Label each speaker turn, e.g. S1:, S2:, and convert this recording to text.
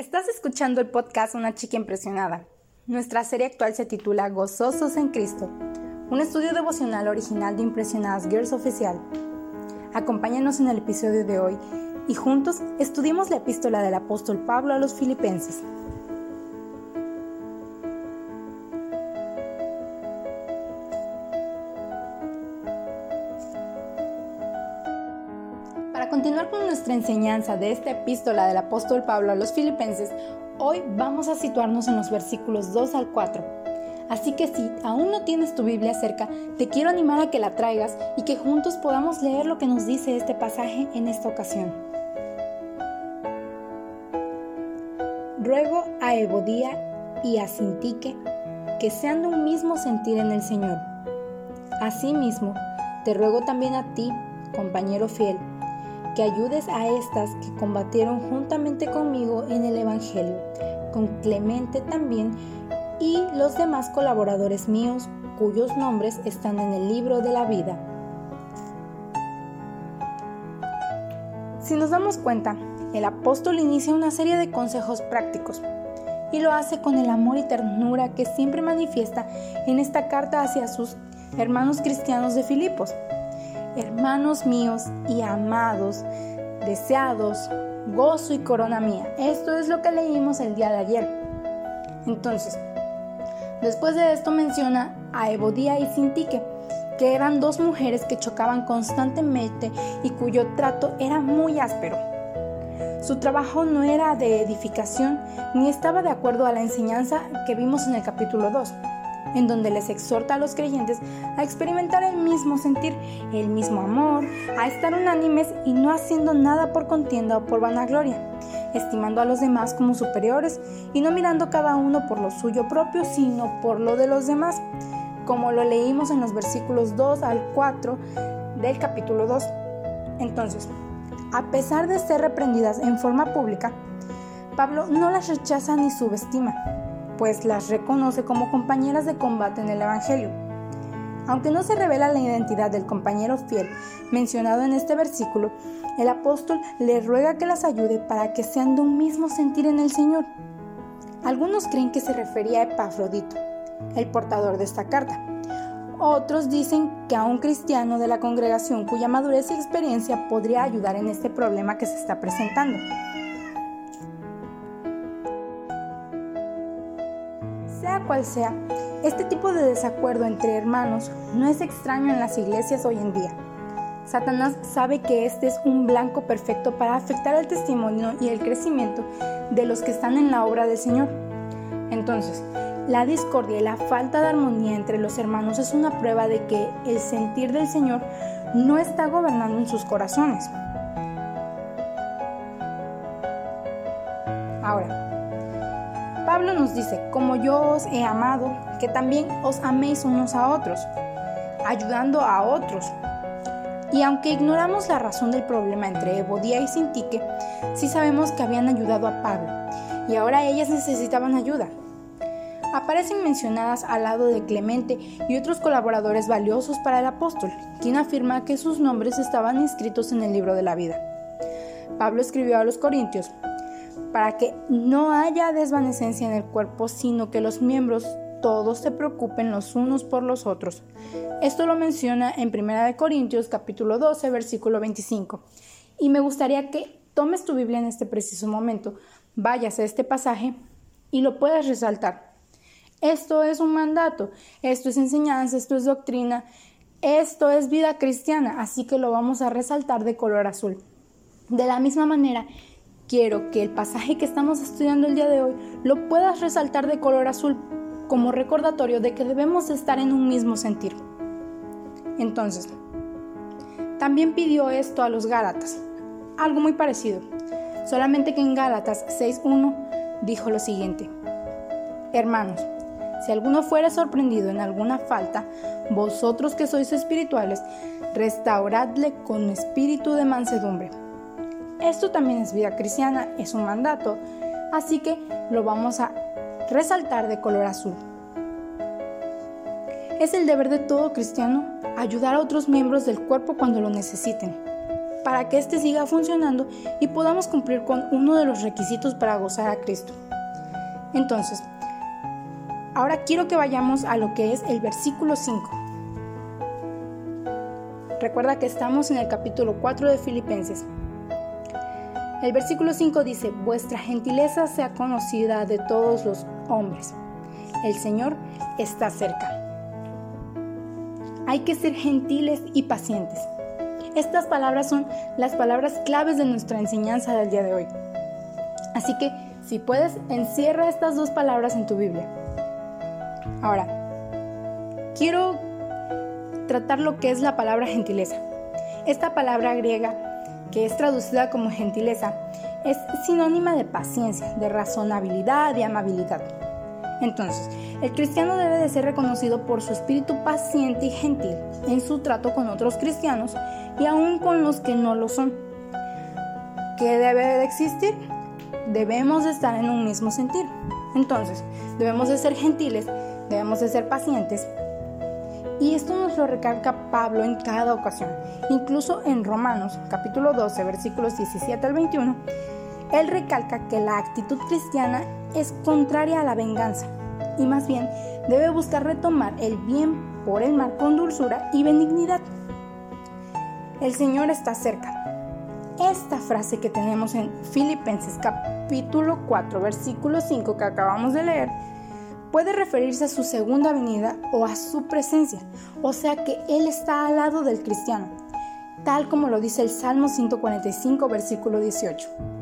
S1: Estás escuchando el podcast Una chica impresionada. Nuestra serie actual se titula Gozosos en Cristo, un estudio devocional original de Impresionadas Girls Oficial. Acompáñanos en el episodio de hoy y juntos estudiemos la epístola del apóstol Pablo a los filipenses. Continuar con nuestra enseñanza de esta epístola del apóstol Pablo a los filipenses, hoy vamos a situarnos en los versículos 2 al 4. Así que si aún no tienes tu Biblia cerca, te quiero animar a que la traigas y que juntos podamos leer lo que nos dice este pasaje en esta ocasión. Ruego a Evodía y a Sintique que sean de un mismo sentir en el Señor. Asimismo, te ruego también a ti, compañero fiel, que ayudes a estas que combatieron juntamente conmigo en el Evangelio, con Clemente también y los demás colaboradores míos cuyos nombres están en el libro de la vida. Si nos damos cuenta, el apóstol inicia una serie de consejos prácticos y lo hace con el amor y ternura que siempre manifiesta en esta carta hacia sus hermanos cristianos de Filipos hermanos míos y amados, deseados, gozo y corona mía. Esto es lo que leímos el día de ayer. Entonces, después de esto menciona a Evodía y Sintique, que eran dos mujeres que chocaban constantemente y cuyo trato era muy áspero. Su trabajo no era de edificación ni estaba de acuerdo a la enseñanza que vimos en el capítulo 2 en donde les exhorta a los creyentes a experimentar el mismo sentir, el mismo amor, a estar unánimes y no haciendo nada por contienda o por vanagloria, estimando a los demás como superiores y no mirando cada uno por lo suyo propio, sino por lo de los demás, como lo leímos en los versículos 2 al 4 del capítulo 2. Entonces, a pesar de ser reprendidas en forma pública, Pablo no las rechaza ni subestima pues las reconoce como compañeras de combate en el Evangelio. Aunque no se revela la identidad del compañero fiel mencionado en este versículo, el apóstol le ruega que las ayude para que sean de un mismo sentir en el Señor. Algunos creen que se refería a Epafrodito, el portador de esta carta. Otros dicen que a un cristiano de la congregación cuya madurez y experiencia podría ayudar en este problema que se está presentando. Sea cual sea, este tipo de desacuerdo entre hermanos no es extraño en las iglesias hoy en día. Satanás sabe que este es un blanco perfecto para afectar el testimonio y el crecimiento de los que están en la obra del Señor. Entonces, la discordia y la falta de armonía entre los hermanos es una prueba de que el sentir del Señor no está gobernando en sus corazones. Ahora, Pablo nos dice, como yo os he amado, que también os améis unos a otros, ayudando a otros. Y aunque ignoramos la razón del problema entre Evodía y Sintique, sí sabemos que habían ayudado a Pablo, y ahora ellas necesitaban ayuda. Aparecen mencionadas al lado de Clemente y otros colaboradores valiosos para el apóstol, quien afirma que sus nombres estaban inscritos en el libro de la vida. Pablo escribió a los Corintios, para que no haya desvanecencia en el cuerpo, sino que los miembros todos se preocupen los unos por los otros. Esto lo menciona en 1 Corintios capítulo 12, versículo 25. Y me gustaría que tomes tu Biblia en este preciso momento, vayas a este pasaje y lo puedas resaltar. Esto es un mandato, esto es enseñanza, esto es doctrina, esto es vida cristiana, así que lo vamos a resaltar de color azul. De la misma manera, quiero que el pasaje que estamos estudiando el día de hoy lo puedas resaltar de color azul como recordatorio de que debemos estar en un mismo sentir. Entonces, también pidió esto a los Gálatas, algo muy parecido, solamente que en Gálatas 6.1 dijo lo siguiente, Hermanos, si alguno fuera sorprendido en alguna falta, vosotros que sois espirituales, restauradle con espíritu de mansedumbre esto también es vida cristiana, es un mandato, así que lo vamos a resaltar de color azul. Es el deber de todo cristiano ayudar a otros miembros del cuerpo cuando lo necesiten. para que éste siga funcionando y podamos cumplir con uno de los requisitos para gozar a Cristo. Entonces, ahora quiero que vayamos a lo que es el versículo 5. Recuerda que estamos en el capítulo 4 de Filipenses. El versículo 5 dice, vuestra gentileza sea conocida de todos los hombres. El Señor está cerca. Hay que ser gentiles y pacientes. Estas palabras son las palabras claves de nuestra enseñanza del día de hoy. Así que, si puedes, encierra estas dos palabras en tu Biblia. Ahora, quiero tratar lo que es la palabra gentileza. Esta palabra griega, que es traducida como gentileza, es sinónima de paciencia, de razonabilidad y amabilidad. Entonces, el cristiano debe de ser reconocido por su espíritu paciente y gentil en su trato con otros cristianos y aún con los que no lo son. ¿Qué debe de existir? Debemos de estar en un mismo sentir. Entonces, debemos de ser gentiles, debemos de ser pacientes. Y esto nos lo recalca Pablo en cada ocasión. Incluso en Romanos capítulo 12 versículos 17 al 21, él recalca que la actitud cristiana es contraria a la venganza y más bien debe buscar retomar el bien por el mal con dulzura y benignidad. El Señor está cerca. Esta frase que tenemos en Filipenses capítulo 4 versículo 5 que acabamos de leer puede referirse a su segunda venida o a su presencia, o sea que Él está al lado del cristiano, tal como lo dice el Salmo 145 versículo 18.